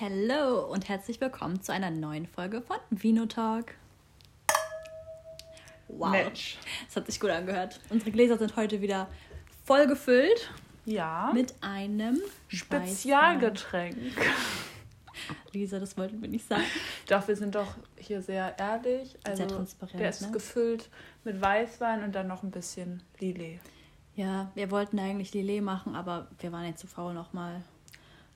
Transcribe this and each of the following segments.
Hallo und herzlich willkommen zu einer neuen Folge von Vino Talk. Wow. Mensch. Das hat sich gut angehört. Unsere Gläser sind heute wieder voll gefüllt Ja. mit einem Spezialgetränk. Lisa, das wollten wir nicht sagen. Doch, wir sind doch hier sehr ehrlich. Also, Sehr transparent, Der ist ne? gefüllt mit Weißwein und dann noch ein bisschen Lillet. Ja, wir wollten eigentlich Lillet machen, aber wir waren jetzt zu faul, nochmal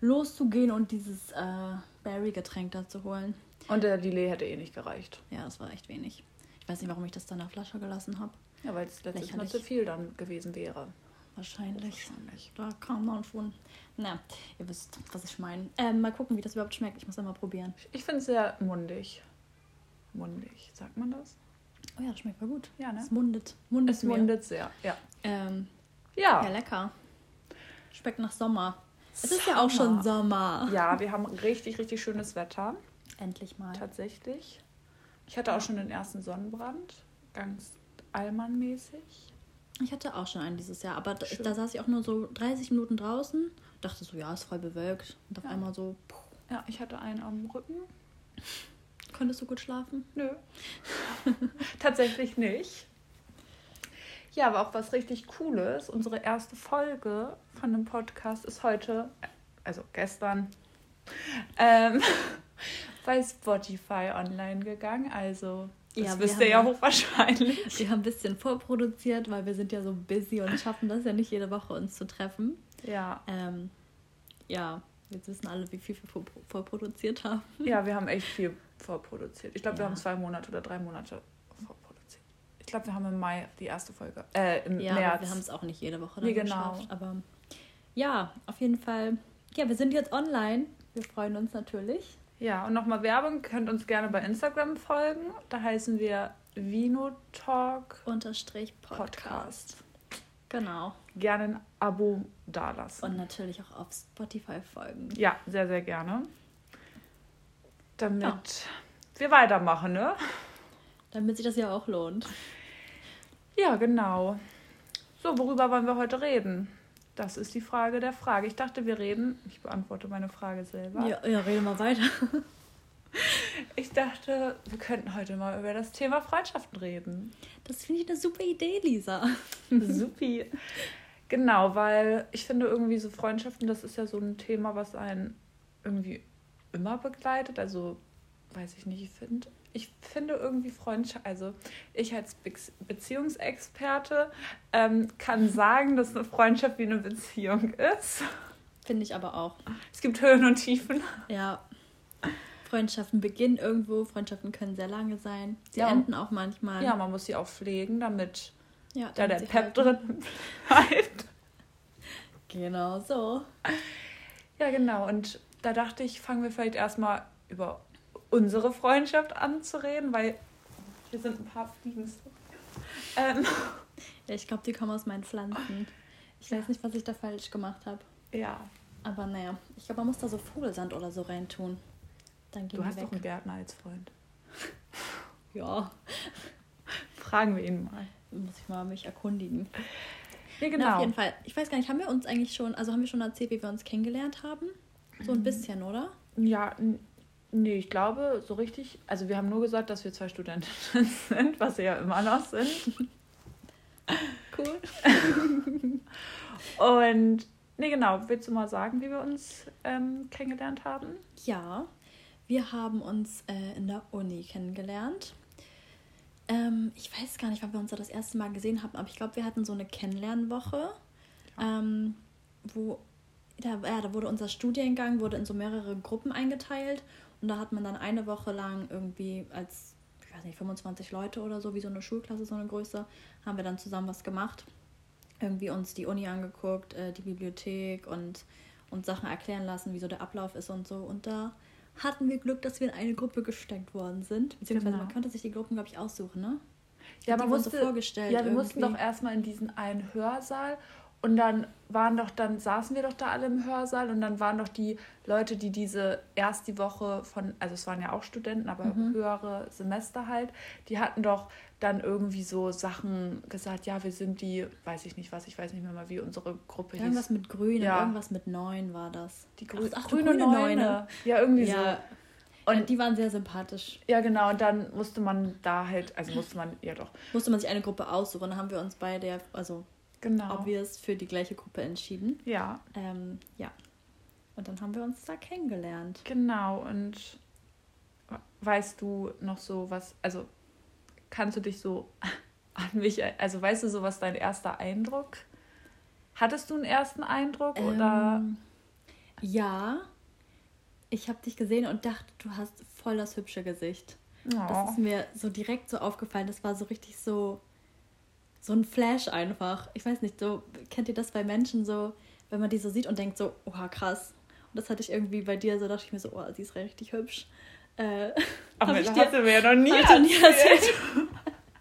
loszugehen und dieses äh, Berry-Getränk da zu holen. Und der Lillet hätte eh nicht gereicht. Ja, das war echt wenig. Ich weiß nicht, warum ich das dann in der Flasche gelassen habe. Ja, weil es letztes Mal zu viel dann gewesen wäre. Wahrscheinlich. Wahrscheinlich. Da kam man von. Na, ihr wisst, was ich meine. Ähm, mal gucken, wie das überhaupt schmeckt. Ich muss das mal probieren. Ich finde es sehr mundig. Mundig, sagt man das? Oh ja, das schmeckt voll gut. Ja, ne? Es mundet. Mundet Es mundet sehr, ja. Ähm, Ja. ja, lecker. Schmeckt nach Sommer. Es ist ja auch schon Sommer. Ja, wir haben richtig, richtig schönes Wetter. Endlich mal. Tatsächlich. Ich hatte auch schon den ersten Sonnenbrand. Ganz allmannmäßig. Ich hatte auch schon einen dieses Jahr, aber da, da saß ich auch nur so 30 Minuten draußen. Dachte so, ja, ist voll bewölkt. Und auf Ja. einmal so, puh, Ja, ich hatte einen am Rücken. konntest du gut schlafen? Nö. Tatsächlich nicht. Ja, aber auch was richtig Cooles. Unsere erste Folge von dem Podcast ist heute, also gestern, ähm, bei Spotify online gegangen. Also, das Ja, wir wisst ihr ja hochwahrscheinlich. Wir haben ein bisschen vorproduziert, weil wir sind ja so busy und schaffen das ja nicht jede Woche uns zu treffen. Ja. Ähm, ja, jetzt wissen alle, wie viel wir vor- vorproduziert haben. ja, wir haben echt viel vorproduziert. Ich glaube, wir Ja. haben zwei Monate oder drei Monate glaube, wir haben im Mai die erste Folge. Äh, im Ja, März. wir haben es auch nicht jede Woche Nee, dann genau. geschafft. Aber ja, auf jeden Fall. Ja, wir sind jetzt online. Wir freuen uns natürlich. Ja, und nochmal Werbung, könnt uns gerne bei Instagram folgen. Da heißen wir Vinotalk Unterstrich Podcast. Podcast. Genau. Gerne ein Abo dalassen. Und natürlich auch auf Spotify folgen. ja, sehr, sehr gerne. Damit Ja. wir weitermachen, ne? Damit sich das ja auch lohnt. Ja, genau. So, worüber wollen wir heute reden? Das ist die Frage der Frage. Ich dachte, wir reden. Ich beantworte meine Frage selber. Ja, ja, rede mal weiter. Ich dachte, wir könnten heute mal über das Thema Freundschaften reden. Das finde ich eine super Idee, Lisa. Supi. Genau, weil ich finde irgendwie so Freundschaften, das ist ja so ein Thema, was einen irgendwie immer begleitet. Also, weiß ich nicht, ich finde, ich finde irgendwie Freundschaft, also ich als Be Beziehungsexperte ähm, kann sagen, dass eine Freundschaft wie eine Beziehung ist. Finde ich aber auch. Es gibt Höhen und Tiefen. Ja. Freundschaften beginnen irgendwo, Freundschaften können sehr lange sein. Sie Ja. enden auch manchmal. Ja, man muss sie auch pflegen, damit ja da der Pep halten. drin bleibt. Genau so. Ja, genau. Und da dachte ich, fangen wir vielleicht erstmal über unsere Freundschaft an zu reden, weil hier sind ein paar Fliegen. Ähm, Ja, ich glaube, die kommen aus meinen Pflanzen. Ich weiß nicht, was ich da falsch gemacht habe. ja, Aber naja, ich glaube, man muss da so Vogelsand oder so reintun. Dann gehen du hast weg. doch einen Gärtner als Freund. Ja, Fragen wir ihn mal. muss ich mal mich erkundigen. Ja, Na, genau. auf jeden Fall. Ich weiß gar nicht, haben wir uns eigentlich schon, also haben wir schon erzählt, wie wir uns kennengelernt haben? So Mhm. ein bisschen, oder? Ja, nee, ich glaube, so richtig. Also, wir haben nur gesagt, dass wir zwei Studentinnen sind, was wir ja immer noch sind. Cool. Und, nee, genau. Willst du mal sagen, wie wir uns ähm, kennengelernt haben? Ja, wir haben uns äh, in der Uni kennengelernt. Ähm, ich weiß gar nicht, wann wir uns da das erste Mal gesehen haben, aber ich glaube, wir hatten so eine Kennenlernwoche, ähm, wo da, ja, da wurde unser Studiengang wurde in so mehrere Gruppen eingeteilt und da hat man dann eine Woche lang irgendwie als, ich weiß nicht, 25 Leute oder so, wie so eine Schulklasse, so eine Größe, haben wir dann zusammen was gemacht. Irgendwie uns die Uni angeguckt, äh, die Bibliothek und uns Sachen erklären lassen, wie so der Ablauf ist und so. Und da hatten wir Glück, dass wir in eine Gruppe gesteckt worden sind. Beziehungsweise Genau. man könnte sich die Gruppen, glaube ich, aussuchen, ne? Ja, man wurden so musste, vorgestellt ja, wir mussten irgendwie. doch erstmal in diesen einen Hörsaal Und dann waren doch, dann saßen wir doch da alle im Hörsaal und dann waren doch die Leute, die diese erst die Woche von, also es waren ja auch Studenten, aber Mhm. höhere Semester halt, die hatten doch dann irgendwie so Sachen gesagt, ja, wir sind die, weiß ich nicht was, ich weiß nicht mehr mal, wie unsere Gruppe Irgendwas hieß. mit Grün Ja. und irgendwas mit Neun war das. Die Grü ach, ach, grüne, grüne Neune. Neune. Ja, irgendwie Ja. so. Und die waren sehr sympathisch. Ja, genau, und dann musste man da halt, also musste man, ja doch, Musste man sich eine Gruppe aussuchen. Dann haben wir uns beide, ja- also genau. obvious, für die gleiche Gruppe entschieden. Ja, Ähm, ja. Und dann haben wir uns da kennengelernt. genau. Und weißt du noch so was, also kannst du dich so an mich, also weißt du so, was dein erster Eindruck? Hattest du einen ersten Eindruck oder? Ähm, ja. Ich habe dich gesehen und dachte, du hast voll das hübsche Gesicht. Das Oh. ist mir so direkt so aufgefallen. Das war so richtig so so ein Flash einfach. Ich weiß nicht, so kennt ihr das bei Menschen so, wenn man die so sieht und denkt so, oha krass. Und das hatte ich irgendwie bei dir so, dachte ich mir so, oh, sie ist richtig hübsch. Äh, Aber das ich hast du mir ja noch nie dir nie erzählt. erzählt.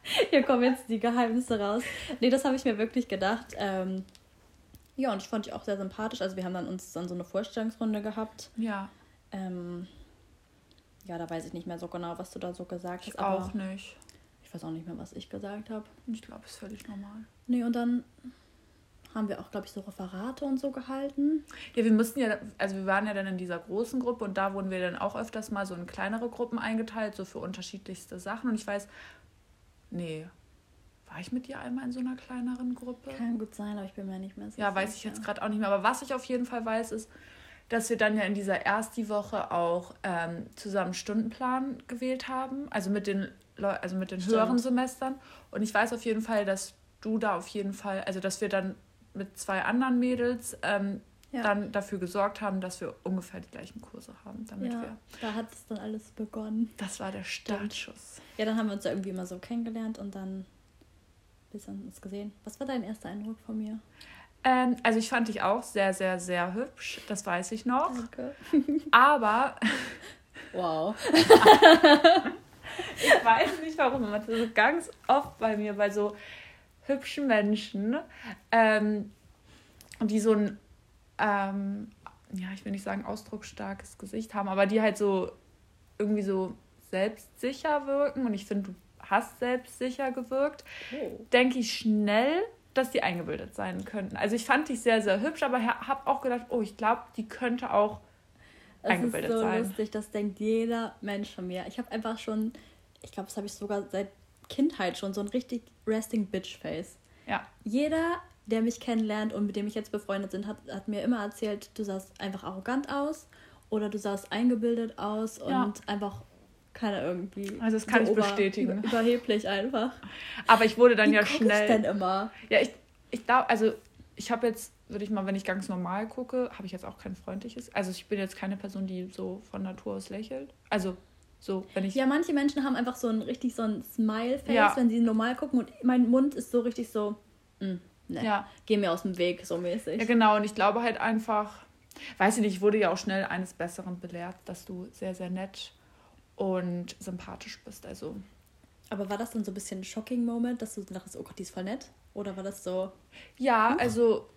Hier kommen jetzt die Geheimnisse raus. Nee, das habe ich mir wirklich gedacht. Ähm, ja, und ich fand dich auch sehr sympathisch. Also wir haben dann uns dann so eine Vorstellungsrunde gehabt. Ja, Ähm, ja, da weiß ich nicht mehr so genau, was du da so gesagt ich hast. auch nicht. Ich weiß auch nicht mehr, was ich gesagt habe. Ich glaube, es ist völlig normal. Nee, und dann haben wir auch, glaube ich, so Referate und so gehalten. Ja, wir mussten ja, also wir waren ja dann in dieser großen Gruppe und da wurden wir dann auch öfters mal so in kleinere Gruppen eingeteilt, so für unterschiedlichste Sachen. Und ich weiß, nee, war ich mit dir einmal in so einer kleineren Gruppe? Kann gut sein, aber ich bin mir nicht mehr sicher. Ja, weiß ich jetzt gerade auch nicht mehr. Aber was ich auf jeden Fall weiß, ist, dass wir dann ja in dieser Ersti-Woche auch ähm, zusammen Stundenplan gewählt haben. Also mit den, Leu also mit den Stimmt. höheren Semestern. Und ich weiß auf jeden Fall, dass du da auf jeden Fall, also dass wir dann mit zwei anderen Mädels ähm, Ja. dann dafür gesorgt haben, dass wir ungefähr die gleichen Kurse haben, damit Ja, wir. da hat es dann alles begonnen. Das war der Startschuss. Ja, dann haben wir uns da irgendwie immer so kennengelernt und dann bis an uns gesehen. Was war dein erster Eindruck von mir? Ähm, also ich fand dich auch sehr, sehr, sehr hübsch. Das weiß ich noch. Danke. Aber Wow. Ich weiß nicht warum, aber das ist so ganz oft bei mir, bei so hübschen Menschen, ähm, die so ein, ähm, ja, ich will nicht sagen ausdrucksstarkes Gesicht haben, aber die halt so irgendwie so selbstsicher wirken und ich finde, du hast selbstsicher gewirkt, Oh. denke ich schnell, dass die eingebildet sein könnten. Also ich fand dich sehr, sehr hübsch, aber habe auch gedacht, oh, ich glaube, die könnte auch Es ist eingebildet so sein. lustig, das denkt jeder Mensch von mir. Ich habe einfach schon, ich glaube, das habe ich sogar seit Kindheit schon, so ein richtig resting bitch face. Ja, Jeder, der mich kennenlernt und mit dem ich jetzt befreundet bin, hat, hat mir immer erzählt, du sahst einfach arrogant aus oder du sahst eingebildet aus und Ja. einfach keine irgendwie. Also das kann ich bestätigen. Über, überheblich einfach. aber ich wurde dann Wie ja schnell. ich denn immer? Ja, ich, ich glaube, also ich habe jetzt, würde ich mal, wenn ich ganz normal gucke, habe ich jetzt auch kein freundliches. Also ich bin jetzt keine Person, die so von Natur aus lächelt. Also so, wenn ich. Ja, manche Menschen haben einfach so ein richtig so ein Smile-Face, Ja. wenn sie normal gucken und mein Mund ist so richtig so, mm, ne, Ja. geh mir aus dem Weg, so mäßig. ja, genau. Und ich glaube halt einfach, weiß ich nicht, ich wurde ja auch schnell eines Besseren belehrt, dass du sehr, sehr nett und sympathisch bist. Also Aber war das dann so ein bisschen ein Shocking-Moment, dass du dachtest, oh Gott, die ist voll nett? Oder war das so, ja, also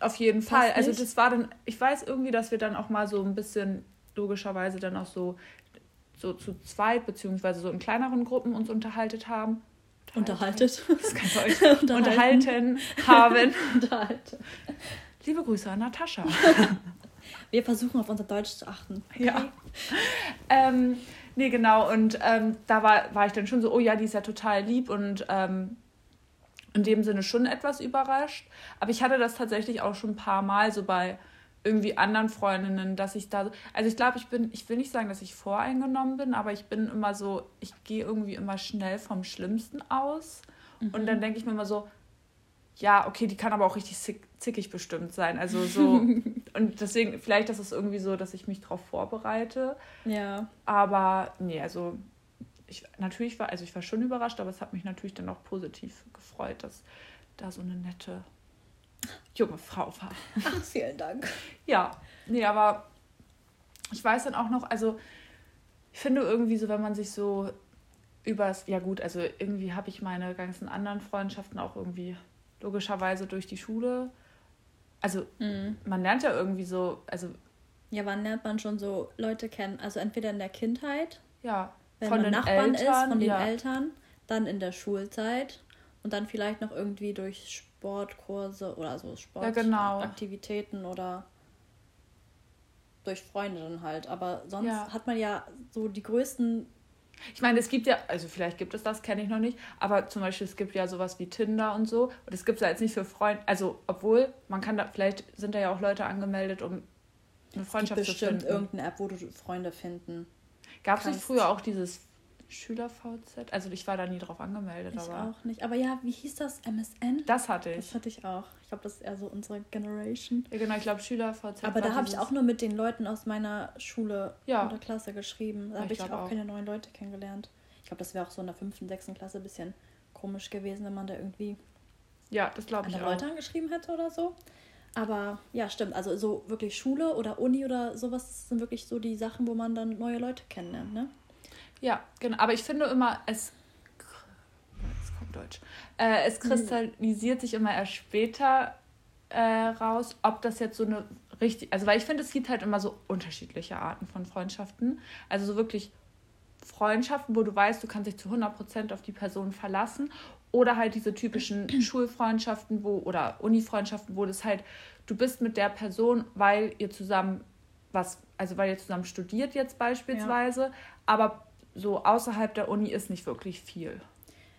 auf jeden Fall. Also das war dann, ich weiß irgendwie, dass wir dann auch mal so ein bisschen logischerweise dann auch so so zu zweit beziehungsweise so in kleineren Gruppen uns unterhaltet haben. unterhaltet? Das kann ich euch Unterhalten. unterhalten haben. unterhalten. Liebe Grüße an Natascha. Wir versuchen auf unser Deutsch zu achten. Ja. Ähm, nee, genau. Und ähm, da war, war ich dann schon so, oh ja, die ist ja total lieb und ähm, in dem Sinne schon etwas überrascht. Aber ich hatte das tatsächlich auch schon ein paar Mal so bei irgendwie anderen Freundinnen, dass ich da so, also ich glaube, ich bin, ich will nicht sagen, dass ich voreingenommen bin, aber ich bin immer so, ich gehe irgendwie immer schnell vom Schlimmsten aus. Und dann denke ich mir immer so, ja, okay, die kann aber auch richtig zick, zickig bestimmt sein. Also so, und deswegen, vielleicht ist es irgendwie so, dass ich mich darauf vorbereite. Ja. Aber nee, also ich natürlich war, also ich war schon überrascht, aber es hat mich natürlich dann auch positiv gefreut, dass da so eine nette junge Frau war. Ach, vielen Dank. Ja, nee, aber ich weiß dann auch noch, also ich finde irgendwie so, wenn man sich so übers, ja gut, also irgendwie habe ich meine ganzen anderen Freundschaften auch irgendwie logischerweise durch die Schule also mhm. man lernt ja irgendwie so, also. Ja, wann lernt man schon so Leute kennen? Also entweder in der Kindheit, ja, wenn von man den Nachbarn Eltern, ist, von den ja. Eltern, dann in der Schulzeit und dann vielleicht noch irgendwie durch Sportkurse oder so Sportaktivitäten ja, genau. oder durch Freundinnen halt. Aber sonst ja. hat man ja so die größten ich meine, es gibt ja, also vielleicht gibt es das, kenne ich noch nicht, aber zum Beispiel es gibt ja sowas wie Tinder und so. Und es gibt es ja jetzt nicht für Freunde, also obwohl, man kann da, vielleicht sind da ja auch Leute angemeldet, um eine Freundschaft zu finden. bestimmt irgendeine App, wo du Freunde finden Gab es nicht früher auch dieses Schüler-VZ. Also ich war da nie drauf angemeldet. Ich aber auch nicht. Aber ja, wie hieß das? MSN? Das hatte ich. Das hatte ich auch. Ich glaube, das ist eher so unsere Generation. Ja, genau. Ich glaube, Schüler-VZ. Aber da habe ich auch nur mit den Leuten aus meiner Schule ja. oder Klasse geschrieben. Da habe ich, ich auch, auch keine neuen Leute kennengelernt. Ich glaube, das wäre auch so in der fünften, sechsten Klasse ein bisschen komisch gewesen, wenn man da irgendwie ja, das glaube ich andere auch. Leute angeschrieben hätte oder so. Aber ja, stimmt. Also so wirklich Schule oder Uni oder sowas sind wirklich so die Sachen, wo man dann neue Leute kennenlernt, ne? Ja, genau. Aber ich finde immer, es. Kommt Deutsch. Äh, es kristallisiert sich immer erst später äh, raus, ob das jetzt so eine richtig. Also, weil ich finde, es gibt halt immer so unterschiedliche Arten von Freundschaften. Also, so wirklich Freundschaften, wo du weißt, du kannst dich zu 100% auf die Person verlassen. Oder halt diese typischen Schulfreundschaften wo, oder Uni-Freundschaften, wo das halt, du bist mit der Person, weil ihr zusammen was, also weil ihr zusammen studiert jetzt beispielsweise, ja. aber so außerhalb der Uni ist nicht wirklich viel.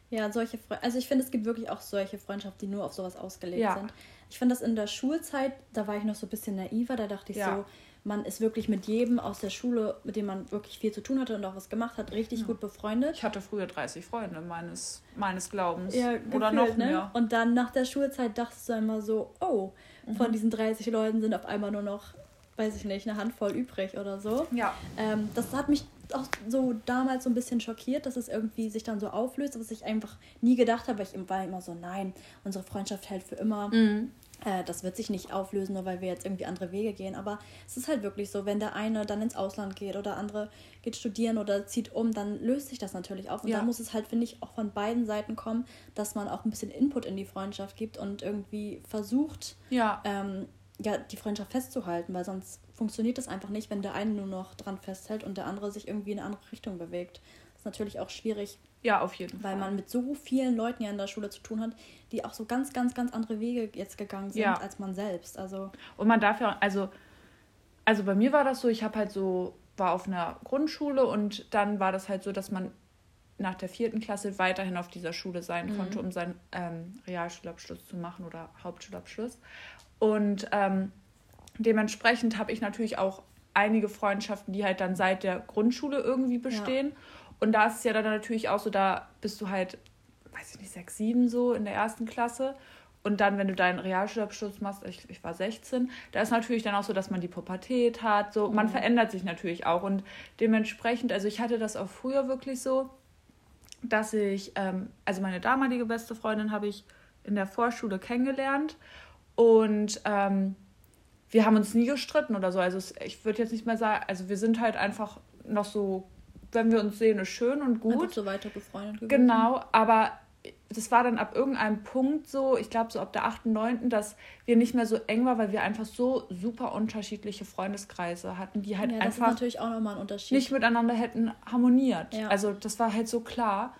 Ja, solche Fre also ich finde, es gibt wirklich auch solche Freundschaften, die nur auf sowas ausgelegt ja. sind. Ich finde das in der Schulzeit, da war ich noch so ein bisschen naiver, da dachte ich ja. so, man ist wirklich mit jedem aus der Schule, mit dem man wirklich viel zu tun hatte und auch was gemacht hat, richtig ja. gut befreundet. Ich hatte früher 30 Freunde meines, meines Glaubens. Ja, gefühlt, oder noch ne? mehr. Und dann nach der Schulzeit dachtest du immer so, oh, mhm. von diesen 30 Leuten sind auf einmal nur noch, weiß ich nicht, eine Handvoll übrig oder so. Ja. Ähm, das hat mich auch so damals so ein bisschen schockiert, dass es irgendwie sich dann so auflöst, was ich einfach nie gedacht habe, weil ich war immer so, nein, unsere Freundschaft hält für immer. Mhm. Äh, das wird sich nicht auflösen, nur weil wir jetzt irgendwie andere Wege gehen. Aber es ist halt wirklich so, wenn der eine dann ins Ausland geht oder andere geht studieren oder zieht um, dann löst sich das natürlich auf. Und ja. dann muss es halt, finde ich, auch von beiden Seiten kommen, dass man auch ein bisschen Input in die Freundschaft gibt und irgendwie versucht, ja. Ähm, ja, die Freundschaft festzuhalten, weil sonst funktioniert das einfach nicht, wenn der eine nur noch dran festhält und der andere sich irgendwie in eine andere Richtung bewegt. Das ist natürlich auch schwierig. Ja, auf jeden Fall. Weil man mit so vielen Leuten ja in der Schule zu tun hat, die auch so ganz, ganz, ganz andere Wege jetzt gegangen sind ja. als man selbst. Also und man darf ja, also, also bei mir war das so, ich habe halt so, war auf einer Grundschule und dann war das halt so, dass man nach der vierten Klasse weiterhin auf dieser Schule sein mhm. konnte, um seinen ähm, Realschulabschluss zu machen oder Hauptschulabschluss. Und ähm, dementsprechend habe ich natürlich auch einige Freundschaften, die halt dann seit der Grundschule irgendwie bestehen. Ja. Und da ist es ja dann natürlich auch so, da bist du halt, weiß ich nicht, sechs, sieben so in der ersten Klasse. Und dann, wenn du deinen Realschulabschluss machst, ich, ich war 16, da ist natürlich dann auch so, dass man die Pubertät hat. So, man mhm. verändert sich natürlich auch. Und dementsprechend, also ich hatte das auch früher wirklich so, dass ich, ähm, also meine damalige beste Freundin habe ich in der Vorschule kennengelernt. Und ähm, wir haben uns nie gestritten oder so. Also ich würde jetzt nicht mehr sagen, also wir sind halt einfach noch so, wenn wir uns sehen, ist schön und gut. Einfach so weiter befreundet gewesen. Genau, aber das war dann ab irgendeinem Punkt so, ich glaube so ab der 8., 9., dass wir nicht mehr so eng waren, weil wir einfach so super unterschiedliche Freundeskreise hatten, die halt ja, einfach natürlich auch nochmal ein Unterschied. nicht miteinander hätten harmoniert. Ja. Also das war halt so klar.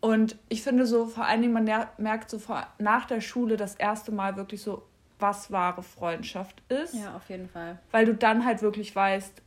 Und ich finde so, vor allen Dingen, man merkt so vor, nach der Schule das erste Mal wirklich so, was wahre Freundschaft ist. Ja, auf jeden Fall. Weil du dann halt wirklich weißt,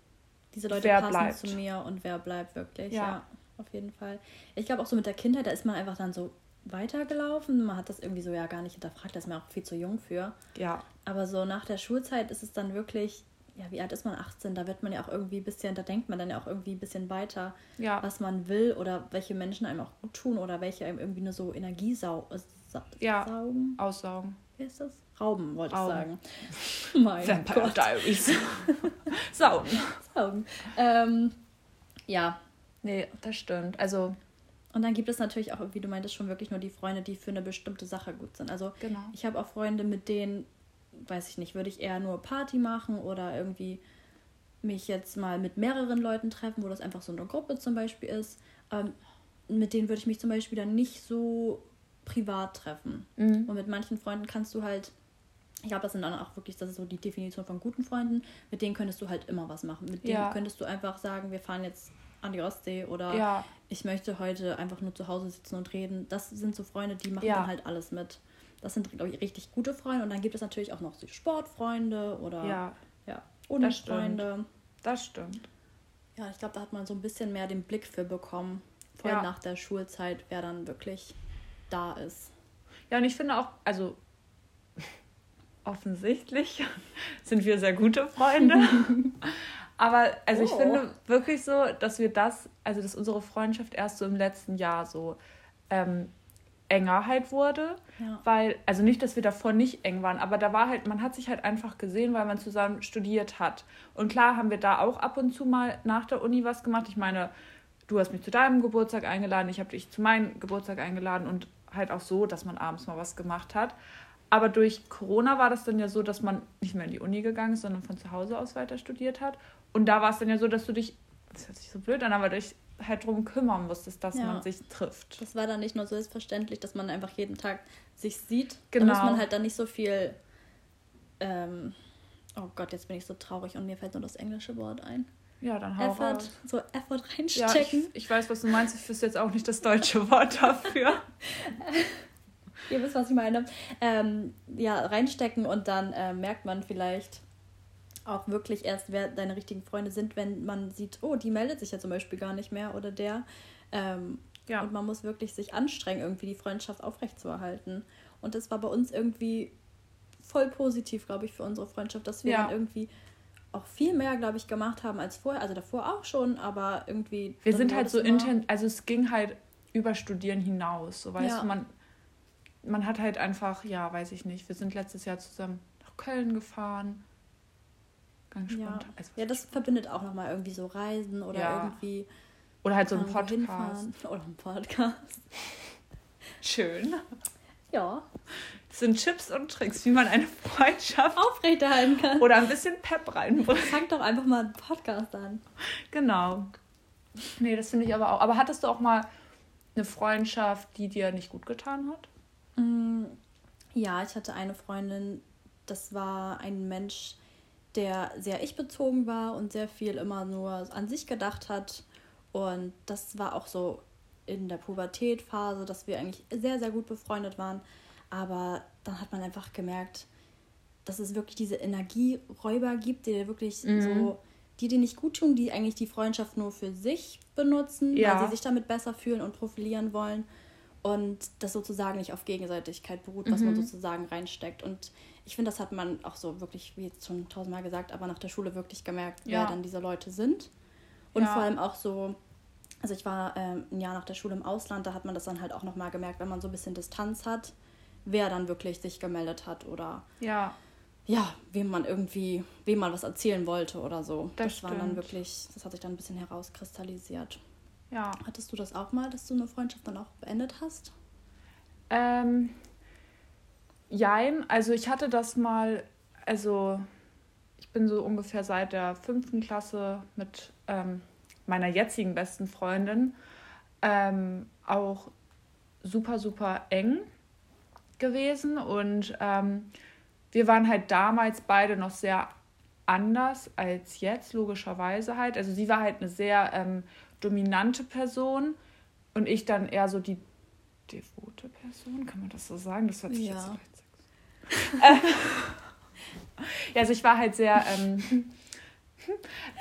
diese Leute wer passen bleibt. zu mir und wer bleibt wirklich. Ja, ja auf jeden Fall. Ich glaube auch so mit der Kindheit, da ist man einfach dann so weitergelaufen. Man hat das irgendwie so ja gar nicht hinterfragt, da ist man auch viel zu jung für. Ja. Aber so nach der Schulzeit ist es dann wirklich, ja, wie alt ist man? 18? Da wird man ja auch irgendwie ein bisschen, da denkt man dann ja auch irgendwie ein bisschen weiter, ja. was man will oder welche Menschen einem auch gut tun oder welche einem irgendwie nur so Energie sau sa ja, saugen. Aussaugen. Wie ist das? Rauben, wollte ich sagen. mein Vampire Gott. Diaries. Saugen. Saugen. Ähm, ja. Nee, das stimmt. Also. Und dann gibt es natürlich auch, wie du meintest, schon wirklich nur die Freunde, die für eine bestimmte Sache gut sind. Also genau. ich habe auch Freunde, mit denen, weiß ich nicht, würde ich eher nur Party machen oder irgendwie mich jetzt mal mit mehreren Leuten treffen, wo das einfach so eine Gruppe zum Beispiel ist. Ähm, mit denen würde ich mich zum Beispiel dann nicht so privat treffen. Mhm. Und mit manchen Freunden kannst du halt ich glaube, das sind dann auch wirklich, das ist so die Definition von guten Freunden. Mit denen könntest du halt immer was machen. Mit denen Ja. könntest du einfach sagen, wir fahren jetzt an die Ostsee oder Ja. ich möchte heute einfach nur zu Hause sitzen und reden. Das sind so Freunde, die machen Ja. dann halt alles mit. Das sind, glaube ich, richtig gute Freunde. Und dann gibt es natürlich auch noch so Sportfreunde oder Ja, ja, Das stimmt. Unifreunde. das stimmt. Ja, ich glaube, da hat man so ein bisschen mehr den Blick für bekommen. Vor allem nach der Schulzeit, wer dann wirklich da ist. Ja, und ich finde auch, also offensichtlich sind wir sehr gute Freunde. Aber also ich Oh. finde wirklich so, dass wir das, also dass unsere Freundschaft erst so im letzten Jahr so ähm, enger halt wurde. Ja. Weil, also nicht, dass wir davor nicht eng waren, aber da war halt, man hat sich halt einfach gesehen, weil man zusammen studiert hat. Und klar haben wir da auch ab und zu mal nach der Uni was gemacht. Ich meine, du hast mich zu deinem Geburtstag eingeladen, ich habe dich zu meinem Geburtstag eingeladen und halt auch so, dass man abends mal was gemacht hat. Aber durch Corona war das dann ja so, dass man nicht mehr in die Uni gegangen ist, sondern von zu Hause aus weiter studiert hat. Und da war es dann ja so, dass du dich, das hört sich so blöd an, aber dich halt drum kümmern musstest, dass Ja. man sich trifft. Das war dann nicht nur selbstverständlich, dass man einfach jeden Tag sich sieht. Genau. Da muss man halt dann nicht so viel. Ähm, oh Gott, jetzt bin ich so traurig und mir fällt nur das englische Wort ein. Ja, dann hau Effort, raus. so Effort Ja, reinstecken. ich, ich weiß, was du meinst. Ich wüsste jetzt auch nicht das deutsche Wort dafür. Ihr wisst, was ich meine. Ähm, ja, reinstecken und dann äh, merkt man vielleicht auch wirklich erst, wer deine richtigen Freunde sind, wenn man sieht, oh, die meldet sich ja zum Beispiel gar nicht mehr oder der. Ähm, Ja. Und man muss wirklich sich anstrengen, irgendwie die Freundschaft aufrechtzuerhalten. Und das war bei uns irgendwie voll positiv, glaube ich, für unsere Freundschaft, dass wir Ja. dann irgendwie auch viel mehr, glaube ich, gemacht haben als vorher. Also davor auch schon, aber irgendwie. Wir sind halt so immer- inten, also es ging halt über Studieren hinaus. So weißt Ja. du, man, man hat halt einfach, ja, weiß ich nicht. Wir sind letztes Jahr zusammen nach Köln gefahren. Ganz Ja. spontan. Also, ja, das verbindet auch nochmal irgendwie so Reisen oder Ja. irgendwie. oder halt so ein Podcast. hinfahren. Oder ein Podcast. Schön. Ja, Das sind Tipps und Tricks, wie man eine Freundschaft aufrechterhalten kann. oder ein bisschen Pep reinbringt. Fang doch einfach mal einen Podcast an. Genau. Nee, das finde ich aber auch. Aber hattest du auch mal eine Freundschaft, die dir nicht gut getan hat? Mm, Ja, ich hatte eine Freundin, das war ein Mensch, der sehr ich-bezogen war und sehr viel immer nur an sich gedacht hat. Und das war auch so in der Pubertätphase, dass wir eigentlich sehr, sehr gut befreundet waren. Aber dann hat man einfach gemerkt, dass es wirklich diese Energieräuber gibt, die wirklich Mhm. so, die dir nicht gut tun, die eigentlich die Freundschaft nur für sich benutzen, Ja. weil sie sich damit besser fühlen und profilieren wollen und das sozusagen nicht auf Gegenseitigkeit beruht, was man Mhm. sozusagen reinsteckt. Und ich finde, das hat man auch so wirklich, wie jetzt schon tausendmal gesagt, aber nach der Schule wirklich gemerkt, Ja. wer dann diese Leute sind. Und Ja. vor allem auch so, also ich war ähm, ein Jahr nach der Schule im Ausland, da hat man das dann halt auch nochmal gemerkt, wenn man so ein bisschen Distanz hat, wer dann wirklich sich gemeldet hat oder Ja. ja, wem man irgendwie, wem man was erzählen wollte oder so. Das Das, war dann wirklich, das hat sich dann ein bisschen herauskristallisiert. Ja. Hattest du das auch mal, dass du eine Freundschaft dann auch beendet hast? Ähm, jein, also ich hatte das mal, also ich bin so ungefähr seit der fünften Klasse mit ähm, meiner jetzigen besten Freundin ähm, auch super, super eng gewesen und ähm, wir waren halt damals beide noch sehr anders als jetzt, logischerweise halt. Also sie war halt eine sehr ähm, dominante Person und ich dann eher so die devote Person, kann man das so sagen? Das hört sich Ja. jetzt so leicht Ja, also ich war halt sehr ähm,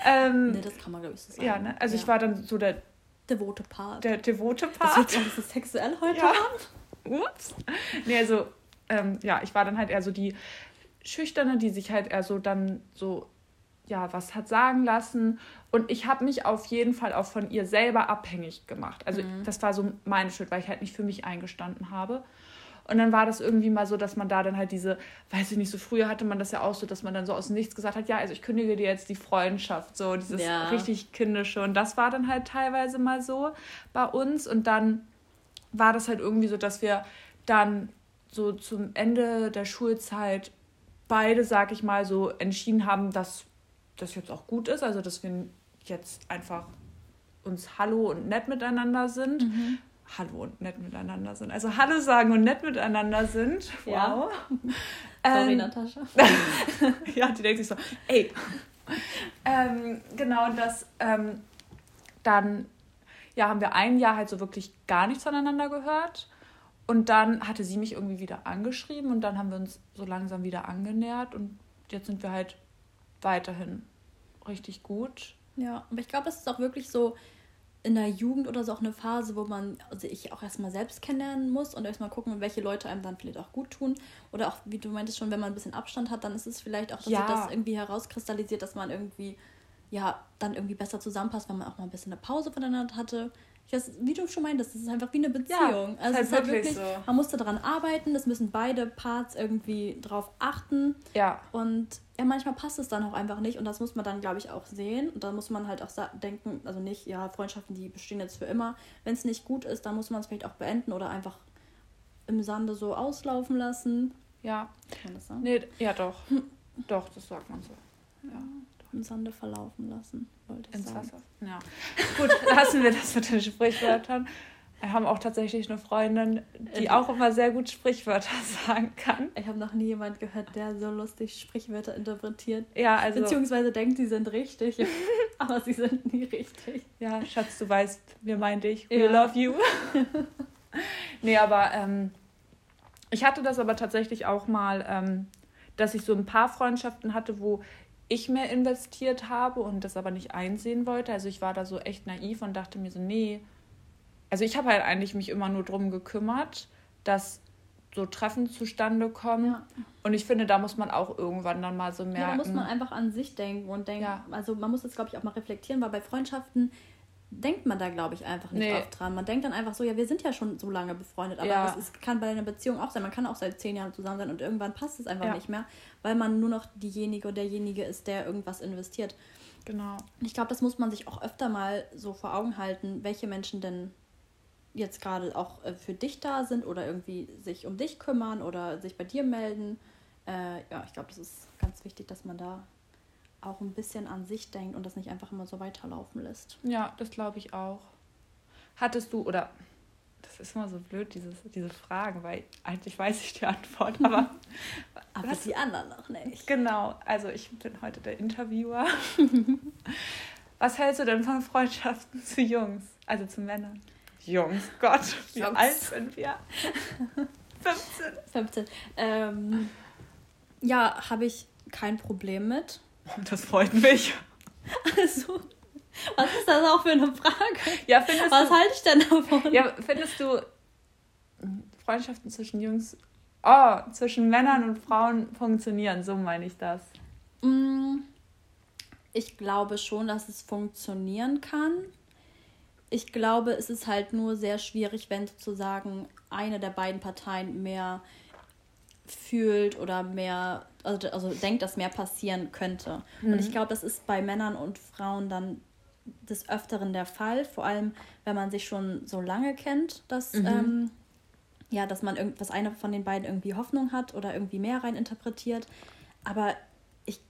ähm, Nee, das kann man, glaube ich, so sagen. ja, ne? Also ich war dann so der, devote Part. der devote das Part. wird sich ein bisschen sexuell heute Ja. an. Ups. Nee, also, ähm, ja, ich war dann halt eher so die Schüchterne, die sich halt eher so dann so, ja, was hat sagen lassen. Und ich habe mich auf jeden Fall auch von ihr selber abhängig gemacht. Also Mhm. das war so meine Schuld, weil ich halt nicht für mich eingestanden habe. Und dann war das irgendwie mal so, dass man da dann halt diese, weiß ich nicht, so früher hatte man das ja auch so, dass man dann so aus dem Nichts gesagt hat, ja, also ich kündige dir jetzt die Freundschaft, so dieses Ja. richtig kindische. Und das war dann halt teilweise mal so bei uns. Und dann war das halt irgendwie so, dass wir dann so zum Ende der Schulzeit beide, sag ich mal, so entschieden haben, dass das jetzt auch gut ist. Also, dass wir jetzt einfach uns Hallo und nett miteinander sind. Mhm. Hallo und nett miteinander sind. Also Hallo sagen und nett miteinander sind. Ja. Wow. Sorry, ähm, Natascha. ja, die denkt sich so, ey. ähm, genau, das ähm, dann ja, haben wir ein Jahr halt so wirklich gar nichts voneinander gehört. Und dann hatte sie mich irgendwie wieder angeschrieben und dann haben wir uns so langsam wieder angenähert und jetzt sind wir halt weiterhin richtig gut. Ja, aber ich glaube, das ist auch wirklich so in der Jugend oder so auch eine Phase, wo man also ich auch erstmal selbst kennenlernen muss und erstmal gucken, welche Leute einem dann vielleicht auch gut tun. Oder auch, wie du meintest schon, wenn man ein bisschen Abstand hat, dann ist es vielleicht auch, dass ja. das irgendwie herauskristallisiert, dass man irgendwie ja dann irgendwie besser zusammenpasst, wenn man auch mal ein bisschen eine Pause voneinander hatte. Das, wie du schon meintest, das ist einfach wie eine Beziehung. Ja, also halt es ist halt wirklich, so. man muss daran arbeiten, das müssen beide Parts irgendwie drauf achten. Ja. Und ja, manchmal passt es dann auch einfach nicht und das muss man dann, glaube ich, auch sehen. Und da muss man halt auch denken, also nicht, ja, Freundschaften, die bestehen jetzt für immer. Wenn es nicht gut ist, dann muss man es vielleicht auch beenden oder einfach im Sande so auslaufen lassen. Ja. Kann man das sagen? Nee, ja, doch. doch, das sagt man so. Ja im Sande verlaufen lassen, wollte ich Ins sagen. Wasser. Ja. Gut, lassen wir das mit den Sprichwörtern. Wir haben auch tatsächlich eine Freundin, die auch immer sehr gut Sprichwörter sagen kann. Ich habe noch nie jemand gehört, der so lustig Sprichwörter interpretiert. Ja, also. Beziehungsweise denkt, sie sind richtig, aber sie sind nie richtig. Ja, Schatz, du weißt, wir meinen dich. We ja. love you. nee, aber ähm, ich hatte das aber tatsächlich auch mal, ähm, dass ich so ein paar Freundschaften hatte, wo ich mehr investiert habe und das aber nicht einsehen wollte. Also ich war da so echt naiv und dachte mir so, nee. Also ich habe halt eigentlich mich immer nur drum gekümmert, dass so Treffen zustande kommen. Ja. Und ich finde, da muss man auch irgendwann dann mal so mehr. Ja, da muss man einfach an sich denken und denken. Ja. Also man muss das, glaube ich, auch mal reflektieren, weil bei Freundschaften denkt man da, glaube ich, einfach nicht nee. oft dran. Man denkt dann einfach so, ja, wir sind ja schon so lange befreundet, aber ja. es kann bei einer Beziehung auch sein. Man kann auch seit zehn Jahren zusammen sein und irgendwann passt es einfach ja. nicht mehr, weil man nur noch diejenige oder derjenige ist, der irgendwas investiert. Genau. Ich glaube, das muss man sich auch öfter mal so vor Augen halten, welche Menschen denn jetzt gerade auch äh, für dich da sind oder irgendwie sich um dich kümmern oder sich bei dir melden. Äh, ja, ich glaube, das ist ganz wichtig, dass man da auch ein bisschen an sich denkt und das nicht einfach immer so weiterlaufen lässt. Ja, das glaube ich auch. Hattest du, oder das ist immer so blöd, dieses, diese Fragen, weil eigentlich weiß ich die Antwort, aber. aber was, die anderen noch nicht. Genau, also ich bin heute der Interviewer. was hältst du denn von Freundschaften zu Jungs, also zu Männern? Jungs, Gott, wie Jungs. alt sind wir? 15. 15. Ähm, ja, habe ich kein Problem mit. Das freut mich. Also, was ist das auch für eine Frage? Ja, findest was du, halte ich denn davon? Ja, findest du Freundschaften zwischen Jungs, oh, zwischen Männern und Frauen funktionieren? So meine ich das. Mm, ich glaube schon, dass es funktionieren kann. Ich glaube, es ist halt nur sehr schwierig, wenn sozusagen eine der beiden Parteien mehr fühlt oder mehr, also, also denkt, dass mehr passieren könnte. Mhm. Und ich glaube, das ist bei Männern und Frauen dann des Öfteren der Fall, vor allem wenn man sich schon so lange kennt, dass, mhm. ähm, ja, dass man irgendwas eine von den beiden irgendwie Hoffnung hat oder irgendwie mehr rein interpretiert. Aber ich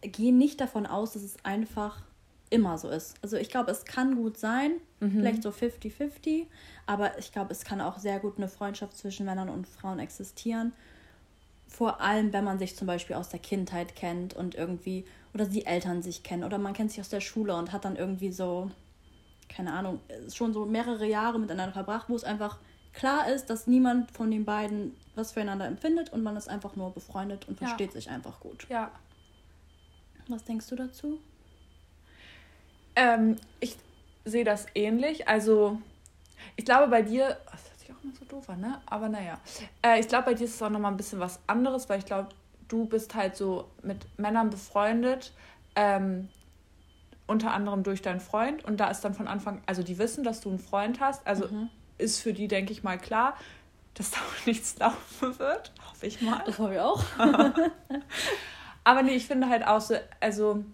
gehe nicht davon aus, dass es einfach immer so ist. Also ich glaube, es kann gut sein, mhm. vielleicht so 50-50, aber ich glaube, es kann auch sehr gut eine Freundschaft zwischen Männern und Frauen existieren. Vor allem, wenn man sich zum Beispiel aus der Kindheit kennt und irgendwie, oder die Eltern sich kennen, oder man kennt sich aus der Schule und hat dann irgendwie so, keine Ahnung, schon so mehrere Jahre miteinander verbracht, wo es einfach klar ist, dass niemand von den beiden was füreinander empfindet und man ist einfach nur befreundet und versteht ja. sich einfach gut. Ja. Was denkst du dazu? Ähm, ich sehe das ähnlich. Also, ich glaube, bei dir, das hört sich auch immer so doof an, ne? Aber naja. Äh, ich glaube, bei dir ist es auch nochmal ein bisschen was anderes, weil ich glaube, du bist halt so mit Männern befreundet. Ähm, unter anderem durch deinen Freund. Und da ist dann von Anfang, also die wissen, dass du einen Freund hast. Also mhm. ist für die, denke ich mal, klar, dass da auch nichts laufen wird. Hoffe ich mal. Das hoffe ich auch. Aber nee, ich finde halt auch so, also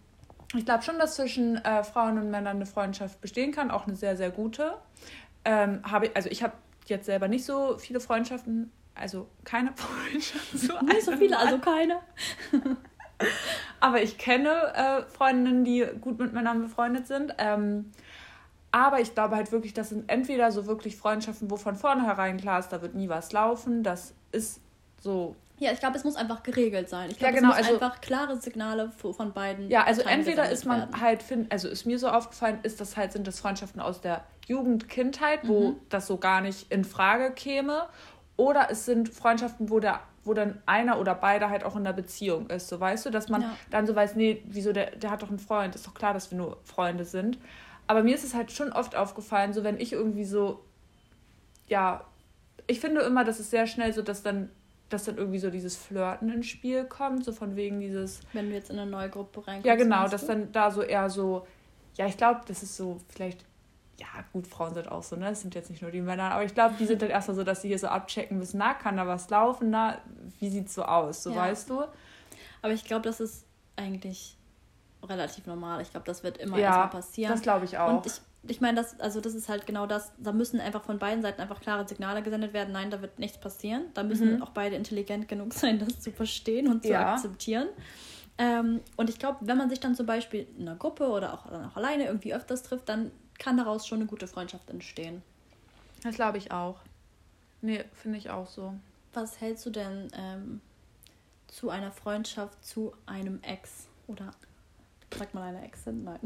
ich glaube schon, dass zwischen äh, Frauen und Männern eine Freundschaft bestehen kann, auch eine sehr, sehr gute. Ähm, habe ich, also ich habe jetzt selber nicht so viele Freundschaften, also keine Freundschaften. So nicht so viele, also keine. aber ich kenne äh, Freundinnen, die gut mit Männern befreundet sind. Ähm, aber ich glaube halt wirklich, das sind entweder so wirklich Freundschaften, wo von vornherein klar ist, da wird nie was laufen. Das ist so Ja, ich glaube, es muss einfach geregelt sein. Ich glaube, ja, genau, es muss also, einfach klare Signale von beiden. Ja, also entweder ist man werden. halt, find, also ist mir so aufgefallen, ist das halt, sind das Freundschaften aus der Jugend, Kindheit, wo mhm. das so gar nicht in Frage käme. Oder es sind Freundschaften, wo der wo dann einer oder beide halt auch in der Beziehung ist. So weißt du, dass man ja. dann so weiß, nee, wieso, der, der hat doch einen Freund, ist doch klar, dass wir nur Freunde sind. Aber mir ist es halt schon oft aufgefallen, so wenn ich irgendwie so, ja, ich finde immer, dass es sehr schnell so, dass dann, dass dann irgendwie so dieses Flirten ins Spiel kommt, so von wegen dieses. Wenn du jetzt in eine neue Gruppe reinkommst. Ja, genau, dass dann da so eher so, ja, ich glaube, das ist so vielleicht ja, gut, Frauen sind auch so, ne? Es sind jetzt nicht nur die Männer, aber ich glaube, die sind dann erstmal so, dass sie hier so abchecken müssen, na, kann da was laufen, na, wie sieht's so aus, so ja. weißt du? Aber ich glaube, das ist eigentlich relativ normal. Ich glaube, das wird immer ja, erstmal passieren. Das glaube ich auch. Und ich, ich meine, das, also das ist halt genau das, da müssen einfach von beiden Seiten einfach klare Signale gesendet werden, nein, da wird nichts passieren. Da müssen mhm. auch beide intelligent genug sein, das zu verstehen und zu ja. akzeptieren. Ähm, und ich glaube, wenn man sich dann zum Beispiel in einer Gruppe oder auch, dann auch alleine irgendwie öfters trifft, dann kann daraus schon eine gute Freundschaft entstehen. Das glaube ich auch. Nee, finde ich auch so. Was hältst du denn ähm, zu einer Freundschaft zu einem Ex? Oder sagt man eine Exin? Nein.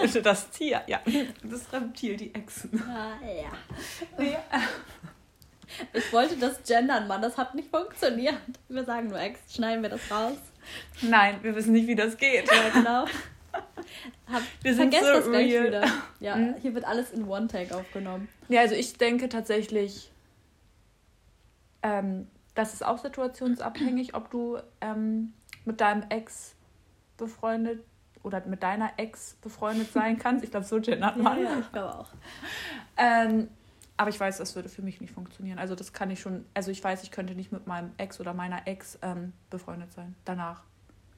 also das Tier, ja. Das Reptil, die Exen. Ah, ja. Nee. Ich wollte das gendern, Mann. Das hat nicht funktioniert. Wir sagen nur Ex. Schneiden wir das raus? Nein, wir wissen nicht, wie das geht. Ja, genau. Hab, wir sind so das gleich real. wieder. Ja, mhm. hier wird alles in One-Take aufgenommen. Ja, also ich denke tatsächlich, ähm, das ist auch situationsabhängig, ob du ähm, mit deinem Ex befreundet oder mit deiner Ex befreundet sein kannst. Ich glaube, so gendert man. ja, ja, ich glaube auch. Ähm, aber ich weiß, das würde für mich nicht funktionieren. Also das kann ich schon, also ich weiß, ich könnte nicht mit meinem Ex oder meiner Ex ähm, befreundet sein. Danach,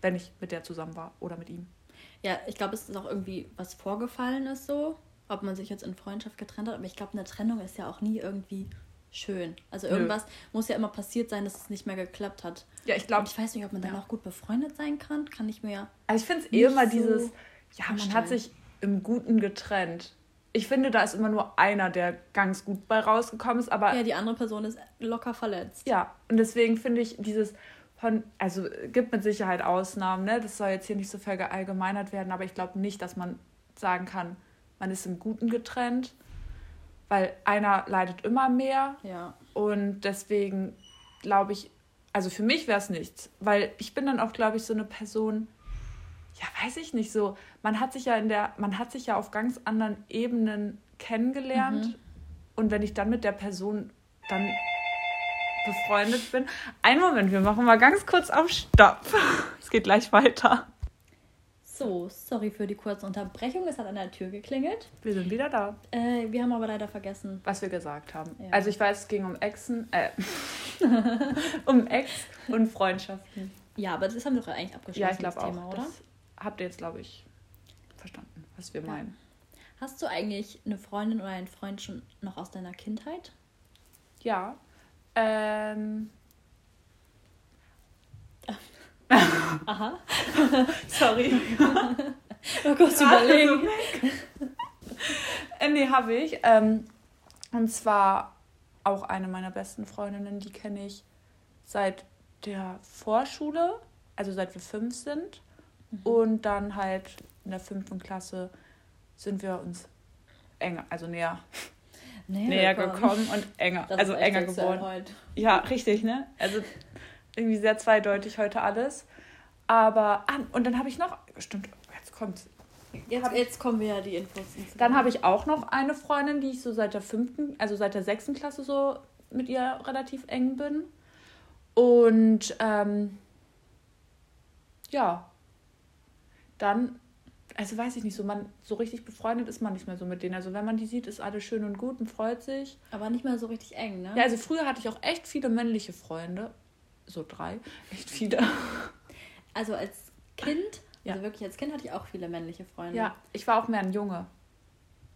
wenn ich mit der zusammen war oder mit ihm. Ja, ich glaube, es ist auch irgendwie was vorgefallen ist so, ob man sich jetzt in Freundschaft getrennt hat. Aber ich glaube, eine Trennung ist ja auch nie irgendwie schön. Also irgendwas Nö. muss ja immer passiert sein, dass es nicht mehr geklappt hat. Ja, ich glaube. Ich weiß nicht, ob man dann ja. auch gut befreundet sein kann. Kann ich mir. Also ich finde es eh immer so dieses, ja, man hat sich im Guten getrennt. Ich finde, da ist immer nur einer, der ganz gut bei rausgekommen ist, aber. Ja, die andere Person ist locker verletzt. Ja, und deswegen finde ich dieses von, also gibt mit Sicherheit Ausnahmen, ne? Das soll jetzt hier nicht so verallgemeinert werden, aber ich glaube nicht, dass man sagen kann, man ist im Guten getrennt, weil einer leidet immer mehr. Ja. Und deswegen glaube ich, also für mich wäre es nichts, weil ich bin dann auch, glaube ich, so eine Person, ja, weiß ich nicht so, man hat sich ja in der, man hat sich ja auf ganz anderen Ebenen kennengelernt mhm. und wenn ich dann mit der Person dann befreundet bin. Einen Moment, wir machen mal ganz kurz auf Stopp. Es geht gleich weiter. So, sorry für die kurze Unterbrechung. Es hat an der Tür geklingelt. Wir sind wieder da. Äh, wir haben aber leider vergessen, was wir gesagt haben. Ja. Also ich weiß, es ging um Exen, äh, um Ex und Freundschaften. Ja, aber das haben wir doch eigentlich abgeschlossen. Ja, ich glaube auch. Thema, oder? Das habt ihr jetzt, glaube ich, verstanden, was wir ja. meinen. Hast du eigentlich eine Freundin oder einen Freund schon noch aus deiner Kindheit? Ja, ähm. Aha. Sorry. oh Gott, überlegen. äh, nee, habe ich. Ähm, und zwar auch eine meiner besten Freundinnen, die kenne ich seit der Vorschule, also seit wir fünf sind. Mhm. Und dann halt in der fünften Klasse sind wir uns enger, also näher näher, näher gekommen. und enger, das also enger geworden. Ja, richtig, ne? Also irgendwie sehr zweideutig heute alles. Aber, ah, und dann habe ich noch, stimmt, jetzt kommt Jetzt, jetzt kommen wir ja die Infos. Dann habe ich auch noch eine Freundin, die ich so seit der fünften, also seit der sechsten Klasse so mit ihr relativ eng bin. Und ähm, ja, dann also weiß ich nicht, so man so richtig befreundet ist man nicht mehr so mit denen. Also wenn man die sieht, ist alles schön und gut und freut sich. Aber nicht mehr so richtig eng, ne? Ja, also früher hatte ich auch echt viele männliche Freunde. So drei. Echt viele. Also als Kind, ja. also wirklich als Kind hatte ich auch viele männliche Freunde. Ja, ich war auch mehr ein Junge.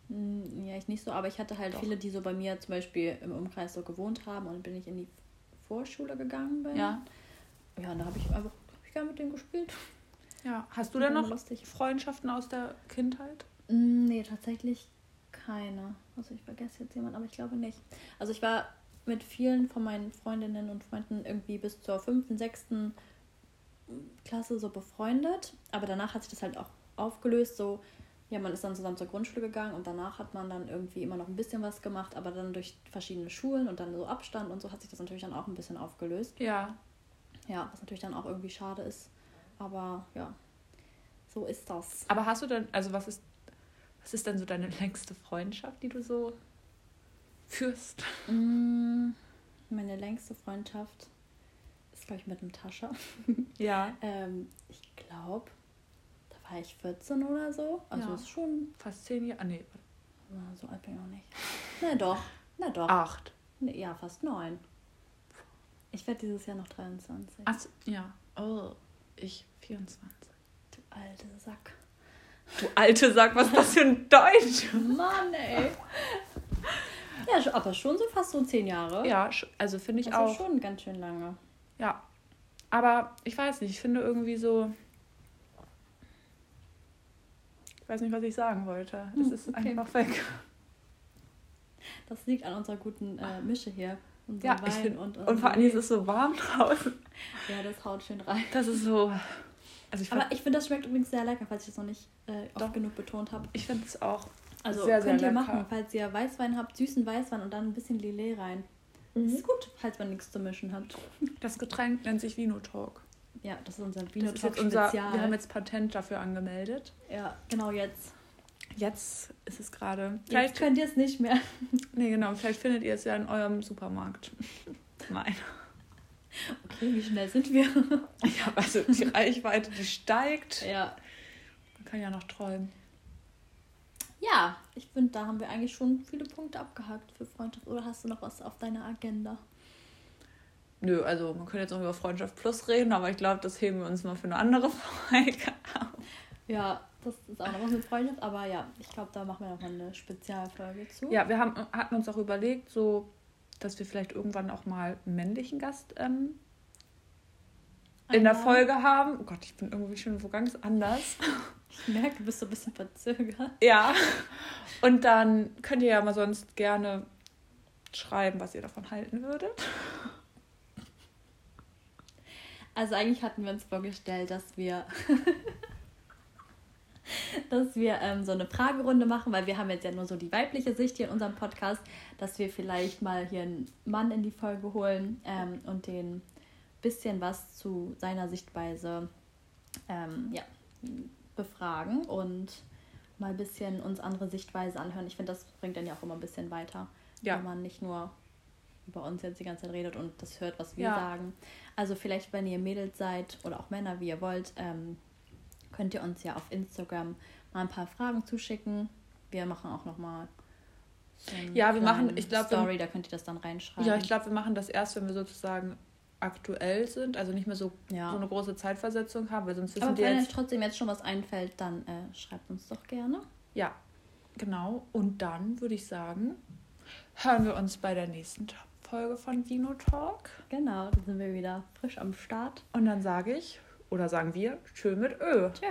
Hm, ja, ich nicht so, aber ich hatte halt Doch. viele, die so bei mir zum Beispiel im Umkreis so gewohnt haben und bin ich in die Vorschule gegangen bin. Ja. Ja, und da habe ich einfach hab ich gerne mit denen gespielt. Ja, hast du denn noch lustig. Freundschaften aus der Kindheit? Mm, nee, tatsächlich keine. Also ich vergesse jetzt jemanden, aber ich glaube nicht. Also ich war mit vielen von meinen Freundinnen und Freunden irgendwie bis zur fünften, sechsten Klasse so befreundet. Aber danach hat sich das halt auch aufgelöst. So, ja, man ist dann zusammen zur Grundschule gegangen und danach hat man dann irgendwie immer noch ein bisschen was gemacht, aber dann durch verschiedene Schulen und dann so Abstand und so hat sich das natürlich dann auch ein bisschen aufgelöst. Ja. Ja, was natürlich dann auch irgendwie schade ist. Aber ja, so ist das. Aber hast du denn, also was ist, was ist denn so deine längste Freundschaft, die du so führst? Mm, Meine längste Freundschaft ist, glaube ich, mit dem Tascha. Ja. ähm, ich glaube, da war ich 14 oder so. Also Ja. ist schon, Fast zehn Jahre. Ah, nee, na, so alt bin ich auch nicht. Na doch, na doch. acht. Nee, ja, fast neun. Ich werde dieses Jahr noch 23. Ach, so, ja. Oh, ich 24. Du alte Sack. Du alte Sack, was ist das für ein Deutsch? Mann, ey. ja, aber schon so fast so zehn Jahre. Ja, also finde ich also auch. schon ganz schön lange. Ja. Aber ich weiß nicht, ich finde irgendwie so. Ich weiß nicht, was ich sagen wollte. Es Hm, ist okay. einfach weg. Das liegt an unserer guten äh, Mische hier. Unser Ja, ich Wein find- und, Und vor allem ist es so warm draußen. Ja, das haut schön rein. Das ist so. Also ich Aber finde ich finde, das schmeckt übrigens sehr lecker, falls ich das noch nicht äh, oft Doch. genug betont habe. ich find es auch. Also Sehr, sehr könnt ihr lecker. machen, falls ihr Weißwein habt, süßen Weißwein und dann ein bisschen Lillet rein. Das ist gut, falls man nichts zu mischen hat. Das Getränk nennt sich Vino Talk. Ja, das ist unser Das Vino ist Talk jetzt unser, Spezial. wir haben jetzt Patent dafür angemeldet. ja, genau jetzt. Jetzt ist es gerade. Vielleicht, könnt ihr es nicht mehr. nee, genau, vielleicht findet ihr es ja in eurem Supermarkt. Nein. Okay, wie schnell sind wir? Ja, also die Reichweite, die steigt. ja. Man kann ja noch träumen. Ja, ich finde, da haben wir eigentlich schon viele Punkte abgehakt für Freundschaft. Oder hast du noch was auf deiner Agenda? Nö, also man könnte jetzt noch über Freundschaft Plus reden, aber ich glaube, das heben wir uns mal für eine andere Folge auf. Ja, das ist auch noch was mit Freundschaft, aber ja, ich glaube, da machen wir noch mal eine Spezialfolge zu. Ja, wir haben, hatten uns auch überlegt, so, dass wir vielleicht irgendwann auch mal einen männlichen Gast ähm, in der. Folge haben. Oh Gott, ich bin irgendwie schon wo ganz anders. Ich merke, du bist so ein bisschen verzögert. Ja. Und dann könnt ihr ja mal sonst gerne schreiben, was ihr davon halten würdet. Also eigentlich hatten wir uns vorgestellt, dass wir dass wir ähm, so eine Fragerunde machen, weil wir haben jetzt ja nur so die weibliche Sicht hier in unserem Podcast, dass wir vielleicht mal hier einen Mann in die Folge holen ähm, und den bisschen was zu seiner Sichtweise ähm, ja, befragen und mal ein bisschen uns andere Sichtweise anhören. Ich finde, das bringt dann ja auch immer ein bisschen weiter, Ja. wenn man nicht nur über uns jetzt die ganze Zeit redet und das hört, was wir Ja. sagen. Also vielleicht, wenn ihr Mädels seid oder auch Männer, wie ihr wollt, ähm, könnt ihr uns ja auf Instagram mal ein paar Fragen zuschicken. Wir machen auch noch mal so Ja, wir machen- ich glaub, wir- Story, da könnt ihr das dann reinschreiben. Ja, ich glaube, wir machen das erst, wenn wir sozusagen aktuell sind, also nicht mehr so, Ja. so eine große Zeitversetzung haben, weil sonst wissen Aber wir wenn euch trotzdem jetzt schon was einfällt, dann äh, schreibt uns doch gerne. Ja, genau. Und dann würde ich sagen, hören wir uns bei der nächsten Folge von Vino Talk. Genau, dann sind wir wieder frisch am Start. Und dann sage ich, oder sagen wir, tschö mit Ö. Tschö.